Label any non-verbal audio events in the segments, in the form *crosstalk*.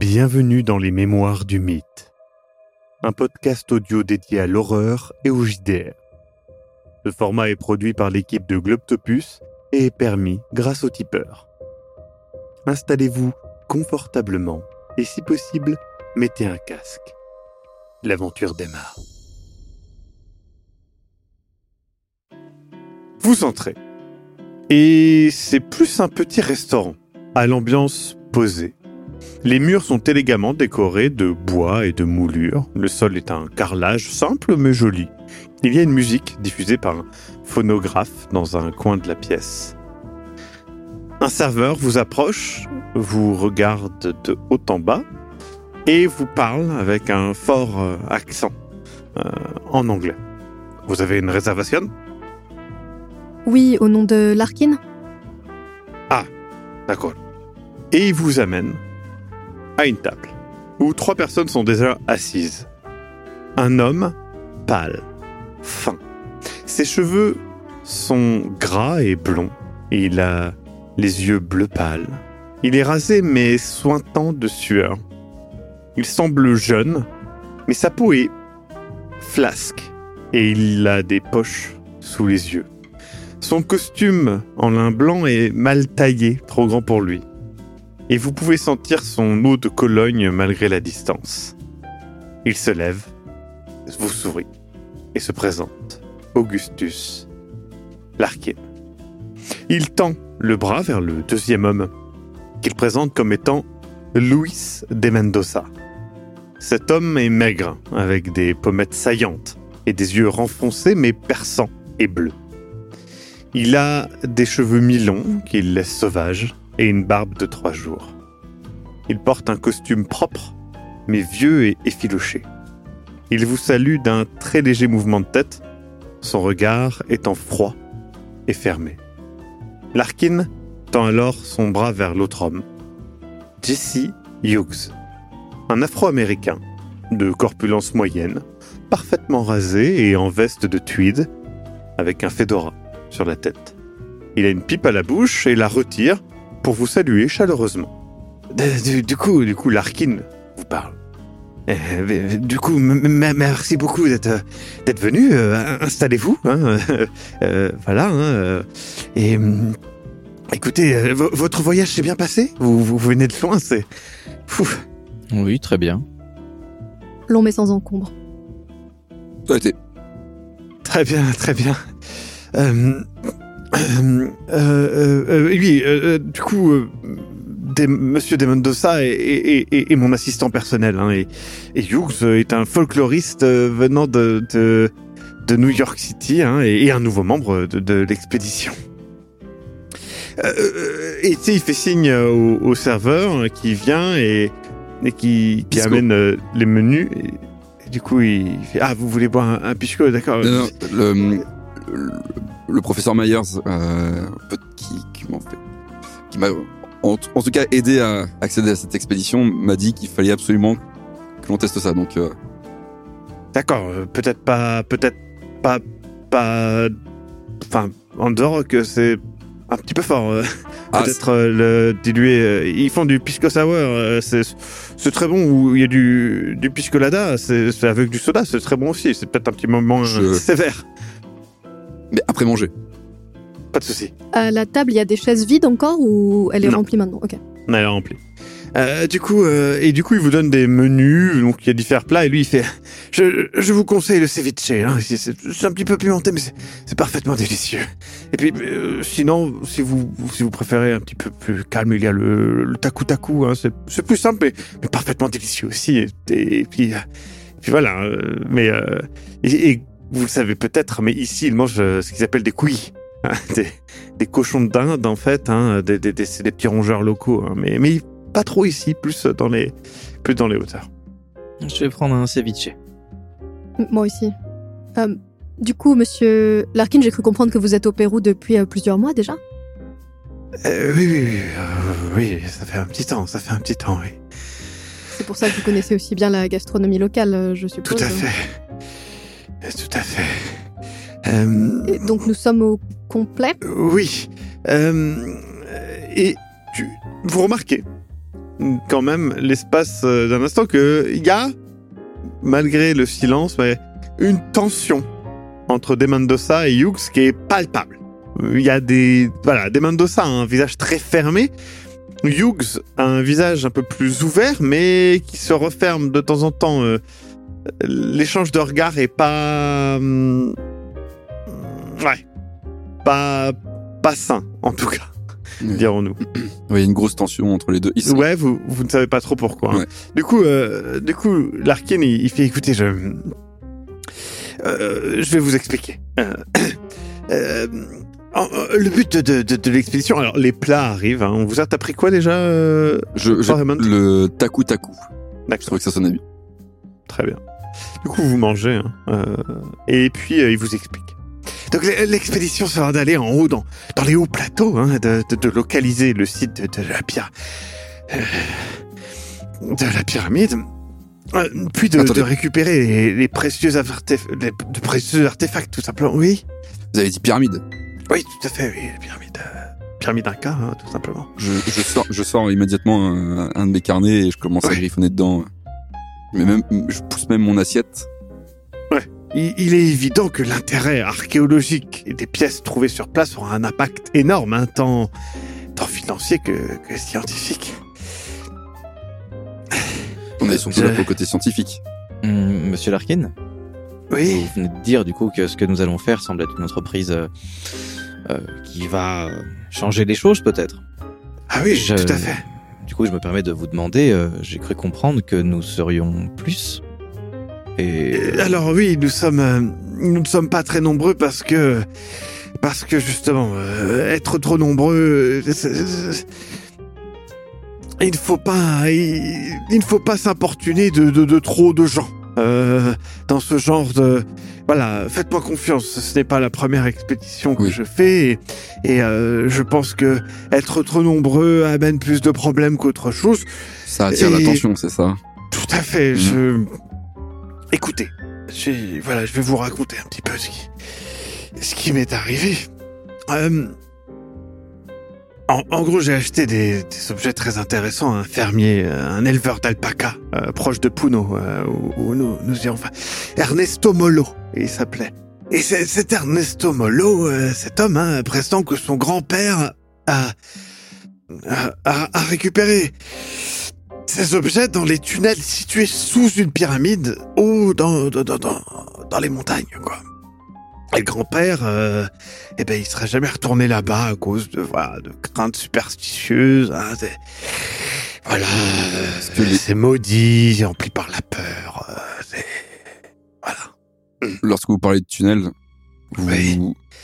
Bienvenue dans les Mémoires du Mythe, un podcast audio dédié à l'horreur et au JDR. Ce format est produit par l'équipe de Globtopus et est permis grâce au tipeur. Installez-vous confortablement et si possible, mettez un casque. L'aventure démarre. Vous entrez. Et c'est plus un petit restaurant, à l'ambiance posée. Les murs sont élégamment décorés de bois et de moulures. Le sol est un carrelage simple mais joli. Il y a une musique diffusée par un phonographe dans un coin de la pièce. Un serveur vous approche, vous regarde de haut en bas et vous parle avec un fort euh, accent euh, en anglais. Vous avez une réservation? Oui, au nom de Larkin D'accord. Et il vous amène à une table où trois personnes sont déjà assises. Un homme pâle, fin. Ses cheveux sont gras et blonds. Et il a les yeux bleu pâle. Il est rasé mais sointant de sueur. Il semble jeune, mais sa peau est flasque et il a des poches sous les yeux. Son costume en lin blanc est mal taillé, trop grand pour lui. Et vous pouvez sentir son eau de Cologne malgré la distance. Il se lève, vous sourit et se présente. Augustus Larkin. Il tend le bras vers le deuxième homme, qu'il présente comme étant Luis de Mendoza. Cet homme est maigre, avec des pommettes saillantes et des yeux renfoncés mais perçants et bleus. Il a des cheveux mi-longs qu'il laisse sauvages et une barbe de trois jours. Il porte un costume propre, mais vieux et effiloché. Il vous salue d'un très léger mouvement de tête, son regard étant froid et fermé. Larkin tend alors son bras vers l'autre homme, Jesse Hughes, un Afro-Américain de corpulence moyenne, parfaitement rasé et en veste de tweed, avec un fedora sur la tête. Il a une pipe à la bouche et la retire pour vous saluer chaleureusement. Du, du coup, du coup, Larkin vous parle. Euh, du coup, m- m- merci beaucoup d'être d'être venu. Euh, Installez-vous. hein, euh, voilà. hein, euh, et hum, écoutez, euh, vo- votre voyage s'est bien passé? Vous, vous venez de loin, c'est. Fou. Oui, très bien. Long mais sans encombre. Ça a été. Très bien, très bien. Euh, euh, euh, euh, oui, euh, euh, du coup, euh, des- Monsieur de Mendoza est, est- est- est mon assistant personnel. hein, et, et Hughes est un folkloriste euh, venant de, de, de New York City hein, et, et un nouveau membre de, de l'expédition. Euh, euh, et tu sais, il fait signe au, au serveur qui vient et, et qui, amène euh, les menus. Et, et du coup, il fait Ah, vous voulez boire un, un pisco D'accord. Non, non, le, le, le professeur Myers, euh, qui, m'a, en, en tout cas, aidé à accéder à cette expédition, m'a dit qu'il fallait absolument que l'on teste ça. Donc, euh, D'accord, euh, peut-être pas, peut-être pas, pas, enfin, en dehors que c'est un petit peu fort. euh, ah, peut-être euh, le diluer. euh, ils font du pisco sour, c'est, très bon. Ou il y a du, du piscolada, c'est, avec du soda, c'est très bon aussi. C'est peut-être un petit moment Je- sévère. Mais après manger. Pas de souci. À la table, il y a des chaises vides encore ou elle est Non. remplie maintenant Ok. On a rempli. Euh, du coup, euh, et du coup, il vous donne des menus, donc il y a différents plats, et lui, il fait, je, je vous conseille le ceviche, hein, c'est, un petit peu pimenté, mais c'est, parfaitement délicieux. Et puis, euh, sinon, si vous, si vous préférez un petit peu plus calme, il y a le, le taku taku, hein, c'est, c'est plus simple, mais, mais parfaitement délicieux aussi. Et, et puis, euh, et puis voilà. euh, mais euh, et, et vous le savez peut-être, mais ici, ils mangent euh, ce qu'ils appellent des couilles. *laughs* hein, des, des cochons d'Inde, en fait, hein, des, des, des- c'est des petits rongeurs locaux. hein, mais, mais pas trop ici, plus dans les, plus dans les hauteurs. Je vais prendre un ceviche. Moi aussi. Euh, du coup, monsieur Larkin, j'ai cru comprendre que vous êtes au Pérou depuis euh, plusieurs mois déjà? Euh, oui, oui, oui, euh, oui, ça fait un petit temps, ça fait un petit temps, oui. C'est pour ça que vous connaissez aussi bien la gastronomie locale, je suppose. Tout à fait. Euh, Tout à fait. Euh, donc nous sommes au complet. Oui. Euh, et tu, vous remarquez quand même l'espace d'un instant que il y a, malgré le silence, une tension entre De Mendoza et Hughes qui est palpable. Il y a des voilà, De Mendoza a un visage très fermé. Hughes a un visage un peu plus ouvert, mais qui se referme de temps en temps. Euh, L'échange de regards est pas, hum, ouais, pas pas sain en tout cas, Oui. dirons-nous. Il y a une grosse tension entre les deux. Ouais, vous, vous ne savez pas trop pourquoi. hein. Du coup, euh, du coup, Larkin, il, il fait écoutez, je, euh, je vais vous expliquer. Euh, *clears throat* euh, le but de, de, de l'expédition, alors les plats arrivent. Hein. On vous a t'as pris quoi déjà Je, je- le taku taku. Je D'accord, trouvais que ça sonnait bien. très bien. Du coup, vous mangez, hein. Euh, et puis euh, il vous explique. Donc l'expédition sera d'aller en haut, dans, dans les hauts plateaux, hein, de, de, de localiser le site de, de la pierre, euh, de la pyramide, puis de, récupérer les, les précieux artef- les- de précieux artefacts, tout simplement. Oui, Vous avez dit pyramide. oui, tout à fait, oui, pyramide, pyramide Inca, hein, tout simplement. Je, je sors, je sors immédiatement un, un de mes carnets et je commence à griffonner dedans. Mais même, je pousse même mon assiette. Il, il est évident que l'intérêt archéologique des pièces trouvées sur place aura un impact énorme, hein, tant, tant financier que, que scientifique. On est surtout là pour le côté scientifique. Hum, Monsieur Larkin, Oui, vous venez de dire du coup que ce que nous allons faire semble être une entreprise euh, euh, qui va changer les choses peut-être. ah oui, Je- tout à fait. Du coup, je me permets de vous demander, euh, j'ai cru comprendre que nous serions plus. Et Alors oui, nous sommes, euh, ne sommes pas très nombreux parce que, parce que justement, euh, être trop nombreux, il ne faut pas, il, ne faut pas s'importuner de trop de gens euh, dans ce genre de. Voilà, faites-moi confiance. Ce n'est pas la première expédition que Oui. je fais et, et, euh, je pense que être trop nombreux amène plus de problèmes qu'autre chose. Ça attire l'attention, c'est ça. Tout à fait. Mhm. Je... Écoutez, j'ai- voilà, je vais vous raconter un petit peu ce qui, ce qui m'est arrivé. Euh, En, en gros, j'ai acheté des, des objets très intéressants. Un fermier, euh, un éleveur d'alpaca, euh, proche de Puno, euh, où, où nous, nous y enfin, Ernesto Molo, il s'appelait. Et cet Ernesto Molo, euh, cet homme, hein, prétend que son grand-père a, a, a- récupéré ces objets dans les tunnels situés sous une pyramide ou dans, dans, dans, dans les montagnes, quoi. Et le grand-père, euh, eh ben, il serait jamais retourné là-bas à cause de, voilà, de craintes superstitieuses. Hein, c'est- voilà, les- c'est maudit, rempli par la peur. euh, voilà. Lorsque vous parlez de tunnels, vous, Oui.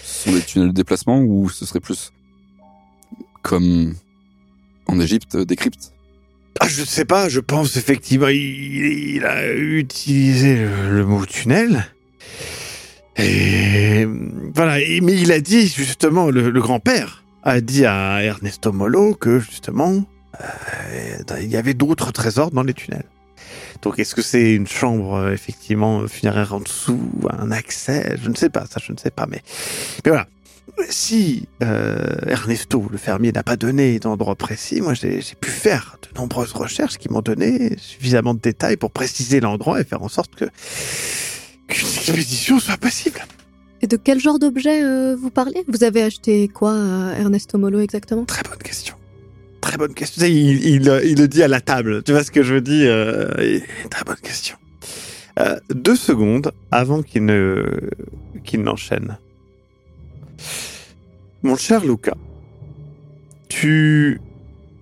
ce sont des tunnels de déplacement ou ce serait plus comme en Égypte, des cryptes? Ah, je sais pas, je pense effectivement, il, il a utilisé le, le mot tunnel. Et voilà, mais il a dit justement, le, grand-père a dit à Ernesto Molo que justement, euh, il y avait d'autres trésors dans les tunnels. Donc est-ce que c'est une chambre euh, effectivement funéraire en dessous, un accès? Je ne sais pas, ça je ne sais pas, mais, voilà. Si euh, Ernesto, le fermier, n'a pas donné d'endroit précis, moi j'ai pu faire de nombreuses recherches qui m'ont donné suffisamment de détails pour préciser l'endroit et faire en sorte que qu'une expédition soit possible. Et de quel genre d'objet euh, vous parlez? Vous avez acheté quoi à Ernesto Molo exactement? Très bonne question. Très bonne question. Sais, Il, il, il le dit à la table. Tu vois ce que je veux dire euh, Très bonne question. Euh, deux secondes avant qu'il ne qu'il n'enchaîne. Mon cher Luca, tu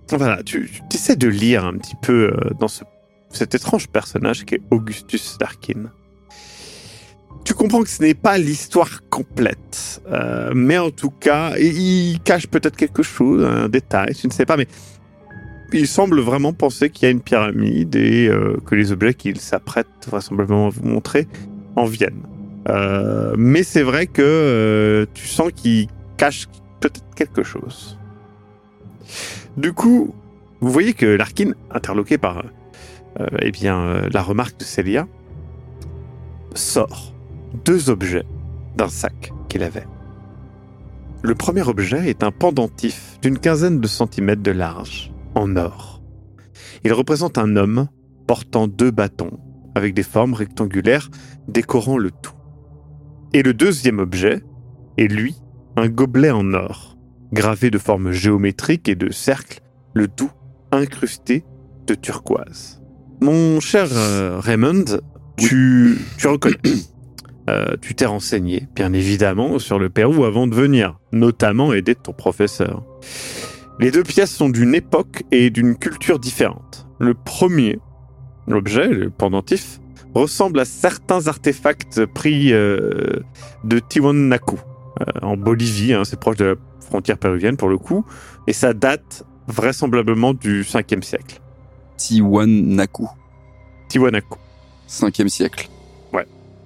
voilà, tu, tu essaies de lire un petit peu euh, dans ce, cet étrange personnage qui est Augustus Darkin. Tu comprends que ce n'est pas l'histoire complète, euh, mais en tout cas, il, cache peut-être quelque chose, un détail, tu ne sais pas, mais il semble vraiment penser qu'il y a une pyramide et euh, que les objets qu'il s'apprête vraisemblablement à vous montrer en viennent. Euh, mais c'est vrai que euh, tu sens qu'il cache peut-être quelque chose. Du coup, vous voyez que Larkin, interloqué par euh, eh bien, la remarque de Célia, sort deux objets d'un sac qu'il avait. Le premier objet est un pendentif d'une quinzaine de centimètres de large, en or. Il représente un homme portant deux bâtons avec des formes rectangulaires décorant le tout. Et le deuxième objet est lui, un gobelet en or, gravé de formes géométriques et de cercles, le tout incrusté de turquoise. Mon cher euh, Raymond, tu, tu reconnais. Euh, tu t'es renseigné, bien évidemment, sur le Pérou avant de venir, notamment aider ton professeur. Les deux pièces sont d'une époque et d'une culture différente. Le premier, l'objet, le pendentif, ressemble à certains artefacts pris euh, de Tiwanaku, euh, en Bolivie, hein, c'est proche de la frontière péruvienne pour le coup, et ça date vraisemblablement du 5e siècle. Tiwanaku, Tiwanaku. 5e siècle.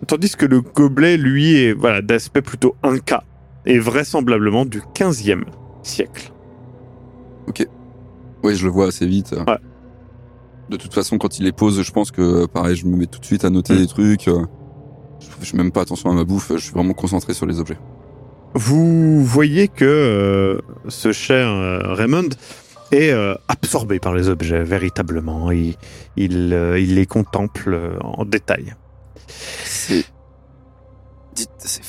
Tandis que le gobelet, lui, est voilà, d'aspect plutôt inca, et vraisemblablement du 15e siècle. Oui, je le vois assez vite. Ouais. De toute façon, quand il les pose, je pense que, pareil, je me mets tout de suite à noter Mm. des trucs. euh, Je fais même pas attention à ma bouffe, je suis vraiment concentré sur les objets. Vous voyez que euh, ce cher euh, Raymond est euh, absorbé par les objets, véritablement. Il, il, euh, il les contemple euh, en détail. C'est. Dites, c'est.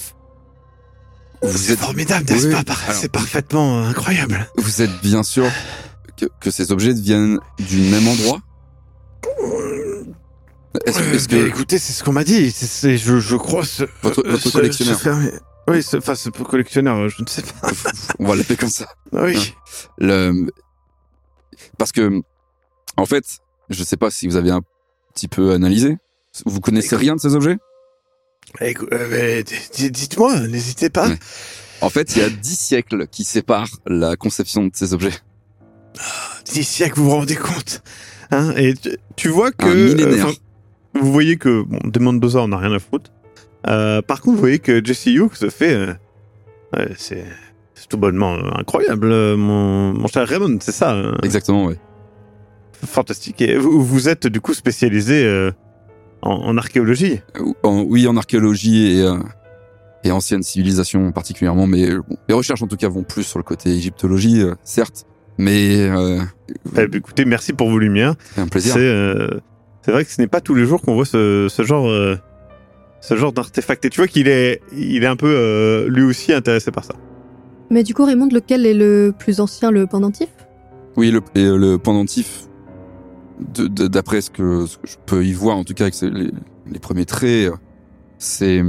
Vous êtes, formidable, n'est-ce pas Alors- C'est parfaitement euh, incroyable. vous êtes bien sûr que, que ces objets viennent du même endroit? Est-ce Euh, que. écoutez, c'est ce qu'on m'a dit. C'est- c'est- je, je crois ce, Votre- euh, votre ce- collectionneur. ce fermier- Oui, ce, enfin, ce collectionneur, euh, je ne sais pas. On va l'appeler comme ça. Oui. Le... Parce que, en fait, je sais pas si vous avez un petit peu analysé. Vous connaissez rien de ces objets? Euh, Dites-moi, n'hésitez pas. Ouais. En fait, il y a dix siècles qui séparent la conception de ces objets. Dix siècles, vous vous rendez compte hein? Et tu, tu vois que... Un millénaire. euh, vous voyez que, bon, de Mendoza, on n'a rien à foutre. Euh, par contre, vous voyez que Jesse Hughes se fait... euh, ouais, c'est tout bonnement euh, incroyable, euh, mon, mon cher Raymond, c'est ça euh, Exactement, ouais. Fantastique. Et vous, vous êtes du coup spécialisé euh, en, en archéologie Euh, en- oui, en archéologie et, euh, et ancienne civilisation particulièrement, mais euh, bon, les recherches en tout cas vont plus sur le côté égyptologie, euh, certes, mais euh, Eh bien, Écoutez, merci pour vos lumières. c'est un plaisir. C'est euh, vrai que ce n'est pas tous les jours qu'on voit ce, ce genre euh, ce genre d'artefact. Et tu vois qu'il est il est un peu euh, lui aussi intéressé par ça. Mais du coup, Raymond, lequel est le plus ancien, le pendentif? Oui, le, et, le pendentif, de- de- d'après ce que, ce que je peux y voir, en tout cas avec les, les premiers traits, c'est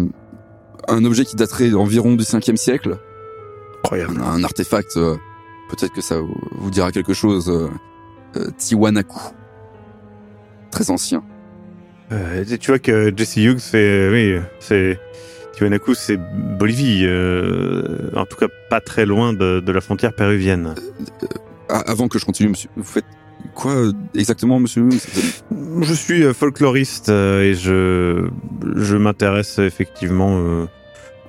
un objet qui daterait environ du 5e siècle, Incroyable. un, un artefact, euh, peut-être que ça vous, dira quelque chose, euh, euh, Tiwanaku, très ancien. Euh, tu vois que Jesse Hughes c'est oui c'est Tiwanaku c'est Bolivie euh, en tout cas pas très loin de, de la frontière péruvienne. Avant que je continue, monsieur, vous faites quoi exactement, monsieur Je suis euh, folkloriste euh, et je je m'intéresse effectivement euh,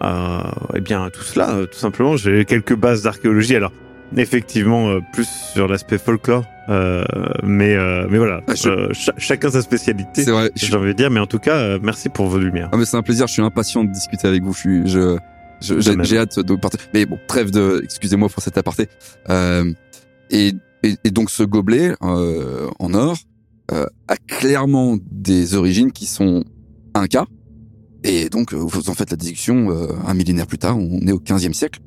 à eh bien à tout cela tout simplement. J'ai quelques bases d'archéologie alors effectivement euh, plus sur l'aspect folklore euh, mais euh, mais voilà Ah, je- chacun sa spécialité. J'ai envie de dire mais en tout cas merci pour vos lumières. Ah mais c'est un plaisir, je suis impatient de discuter avec vous. Je j'ai, hâte de partager. Mais bon, trêve de, excusez-moi pour cet aparté. Euh, et, et, et donc ce gobelet euh, en or euh, a clairement des origines qui sont incas. Et donc euh, vous en faites la déduction euh, un millénaire plus tard, on est au 15e siècle.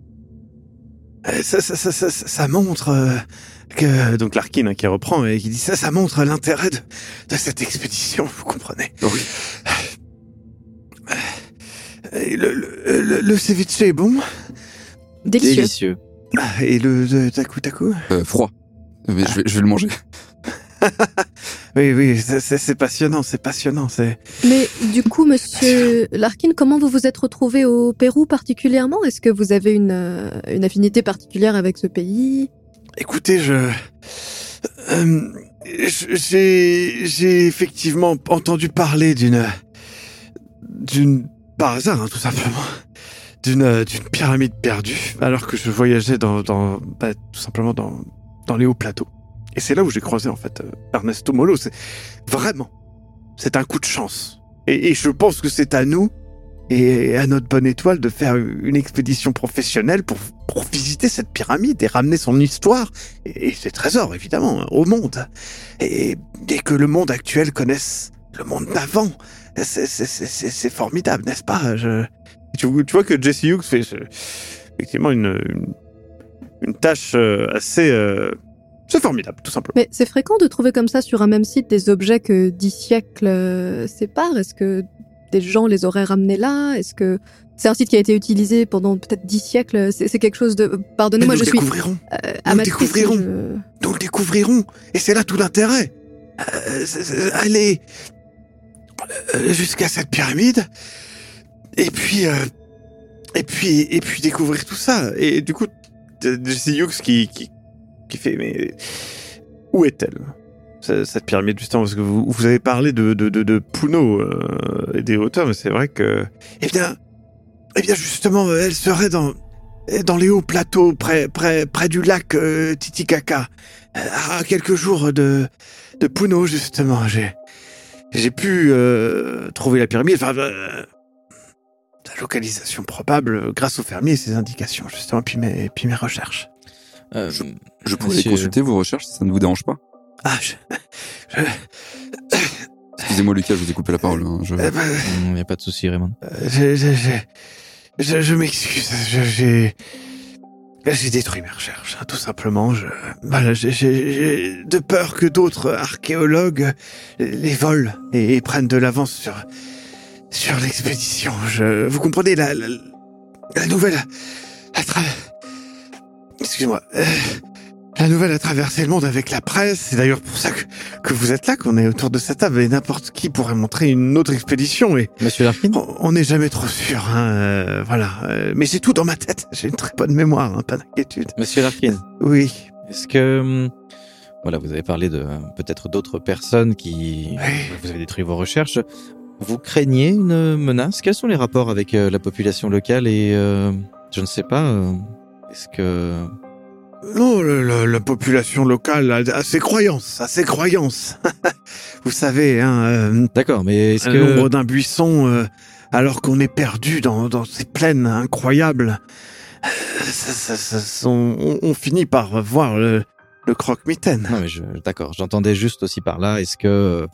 Euh, Ça, ça, ça, ça, ça montre euh, que donc Larkin hein, qui reprend et qui dit ça, ça montre l'intérêt de, de cette expédition, vous comprenez. Oui. Et le, le, le, le ceviche est bon Délicieux. Délicieux. Ah, et le de taku taku? Euh, froid. Mais je vais, je vais le manger. *laughs* Oui, oui, c'est- passionnant, c'est passionnant. C'est Mais du coup, monsieur Larkin, comment vous vous êtes retrouvé au Pérou particulièrement? Est-ce que vous avez une, euh, une affinité particulière avec ce pays? Écoutez, je, euh, j'ai, j'ai effectivement entendu parler d'une, d'une, par hasard, hein, tout simplement, d'une, d'une pyramide perdue, alors que je voyageais dans, dans, bah, tout simplement dans, dans les hauts plateaux. Et c'est là où j'ai croisé en fait euh, Ernesto Molo. C'est vraiment, c'est un coup de chance. Et, je pense que c'est à nous et à notre bonne étoile de faire une expédition professionnelle pour, visiter cette pyramide et ramener son histoire et, ses trésors, évidemment, au monde. Et, et que le monde actuel connaisse le monde d'avant. C'est- formidable, n'est-ce pas? Je- tu, vois que Jesse Hughes fait euh, effectivement une, une tâche euh, assez... euh, c'est formidable, tout simplement. Mais c'est fréquent de trouver comme ça sur un même site des objets que dix siècles euh, séparent. Est-ce que des gens les auraient ramenés là? Est-ce que c'est un site qui a été utilisé pendant peut-être dix siècles? C'est c'est quelque chose de. Pardonnez-moi, nous je le suis découvrirons, euh, nous amatrice, découvrirons. je- nous le découvrirons. Et c'est là tout l'intérêt. Euh, allez euh, jusqu'à cette pyramide, et puis... euh, et puis, et puis découvrir tout ça. Et du coup, Jesse Hughes qui, qui, qui fait, mais où est-elle ce- cette pyramide justement? Parce que vous, vous avez parlé de de de, Puno euh, et des hauteurs, mais c'est vrai que eh bien eh bien justement elle serait dans dans les hauts plateaux près près près du lac euh, Titicaca. Euh, à quelques jours de de Puno justement. J'ai pu trouver la pyramide. Enfin sa localisation probable euh, grâce aux fermiers et ses indications justement puis mes puis mes recherches Euh, Je pourrais Monsieur- consulter vos recherches si ça ne vous dérange pas. ah je, je- Excusez-moi Lucas, je vous ai coupé la parole. hein, je- euh, bah, Il n'y a pas de souci, Raymond. Euh, Je, je, je, je, je m'excuse. je- J'ai, j'ai détruit mes recherches, hein, tout simplement. Je, voilà, j'ai, j'ai- j'ai de peur que d'autres archéologues les volent et, et prennent de l'avance sur, sur l'expédition. Je, vous comprenez la, la, la nouvelle, la tra- excuse-moi. euh, la nouvelle a traversé le monde avec la presse. C'est d'ailleurs pour ça que, que vous êtes là, qu'on est autour de cette table. Et n'importe qui pourrait montrer une autre expédition. Et Monsieur Larkin? on- n'est jamais trop sûr. Hein, euh, voilà. Euh, mais j'ai tout dans ma tête. *laughs* J'ai une très bonne mémoire. hein, pas d'inquiétude. Monsieur Larkin, Oui. est-ce que... hum, Voilà, vous avez parlé de peut-être d'autres personnes qui... Oui. Vous avez détruit vos recherches. Vous craignez une menace? Quels sont les rapports avec euh, la population locale et... euh, je ne sais pas... euh, est-ce que... Non, le- le- la population locale a, ses croyances, a ses croyances. *laughs* vous savez, hein, euh, D'accord, mais est-ce que... l'ombre d'un buisson, euh, alors qu'on est perdu dans, dans ces plaines incroyables, *sighs* ça- ça- ça- on, finit par voir le, le croque-mitaine. Non, mais je, d'accord, j'entendais juste aussi par là. Est-ce que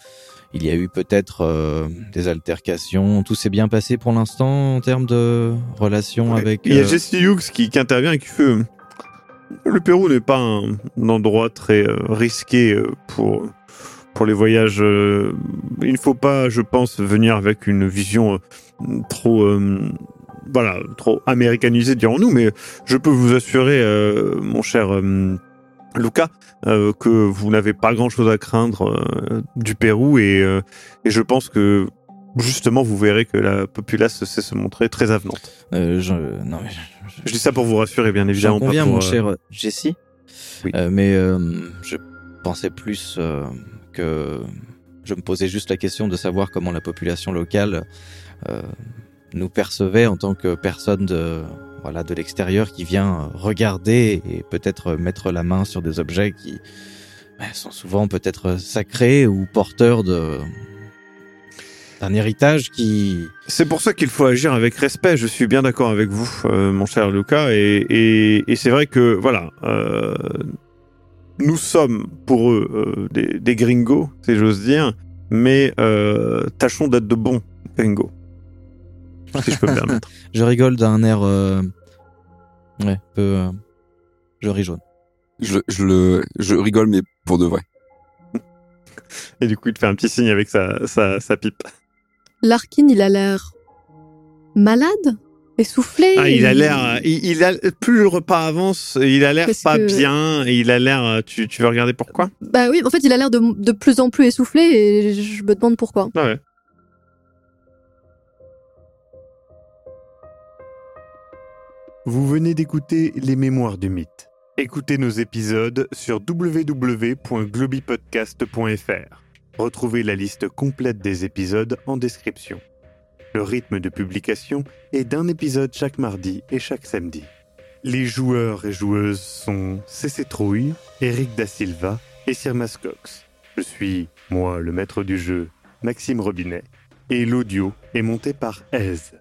il y a eu peut-être euh, des altercations Tout s'est bien passé pour l'instant en termes de relations avec. Il y a euh, Jesse Hughes qui, qui intervient et qui fait euh, Le Pérou n'est pas un, un endroit très risqué pour, pour les voyages. il ne faut pas, je pense, venir avec une vision trop. euh, voilà, trop américanisée, dirons-nous, mais je peux vous assurer, euh, mon cher euh, Luca, euh, que vous n'avez pas grand-chose à craindre euh, du Pérou et, euh, et je pense que justement vous verrez que la populace sait se montrer très avenante. euh, je, non, mais je, Je dis ça pour vous rassurer, bien évidemment. J'en pas conviens, pour, mon euh, cher Jesse. Oui. Euh, mais euh, je pensais plus euh, que je me posais juste la question de savoir comment la population locale euh, nous percevait en tant que personne de voilà de l'extérieur qui vient regarder et peut-être mettre la main sur des objets qui ouais, sont souvent peut-être sacrés ou porteurs d'un héritage qui C'est pour ça qu'il faut agir avec respect. Je suis bien d'accord avec vous, euh, mon cher Lucas. Et, c'est vrai que, voilà, euh, nous sommes pour eux euh, des, des gringos, si j'ose dire, mais euh, tâchons d'être de bons gringos. Si je peux me permettre. *laughs* je rigole d'un air euh, ouais peu euh, je ris jaune Je, je le, je rigole, mais pour de vrai. Et du coup, il te fait un petit signe avec sa, sa, sa pipe. Larkin, il a l'air malade, essoufflé? Ah, il a l'air, il, il a, plus le repas avance, il a l'air pas que- bien, et il a l'air, tu, tu veux regarder pourquoi? Bah oui, en fait, il a l'air de, de plus en plus essoufflé et je me demande pourquoi. Ah ouais. Vous venez d'écouter Les Mémoires du Mythe. Écoutez nos épisodes sur www.globipodcast.fr. Retrouvez la liste complète des épisodes en description. Le rythme de publication est d'un épisode chaque mardi et chaque samedi. Les joueurs et joueuses sont CC Trouille, Eric Da Silva et Sirmas Cox. Je suis, moi, le maître du jeu, Maxime Robinet, et l'audio est monté par Aise.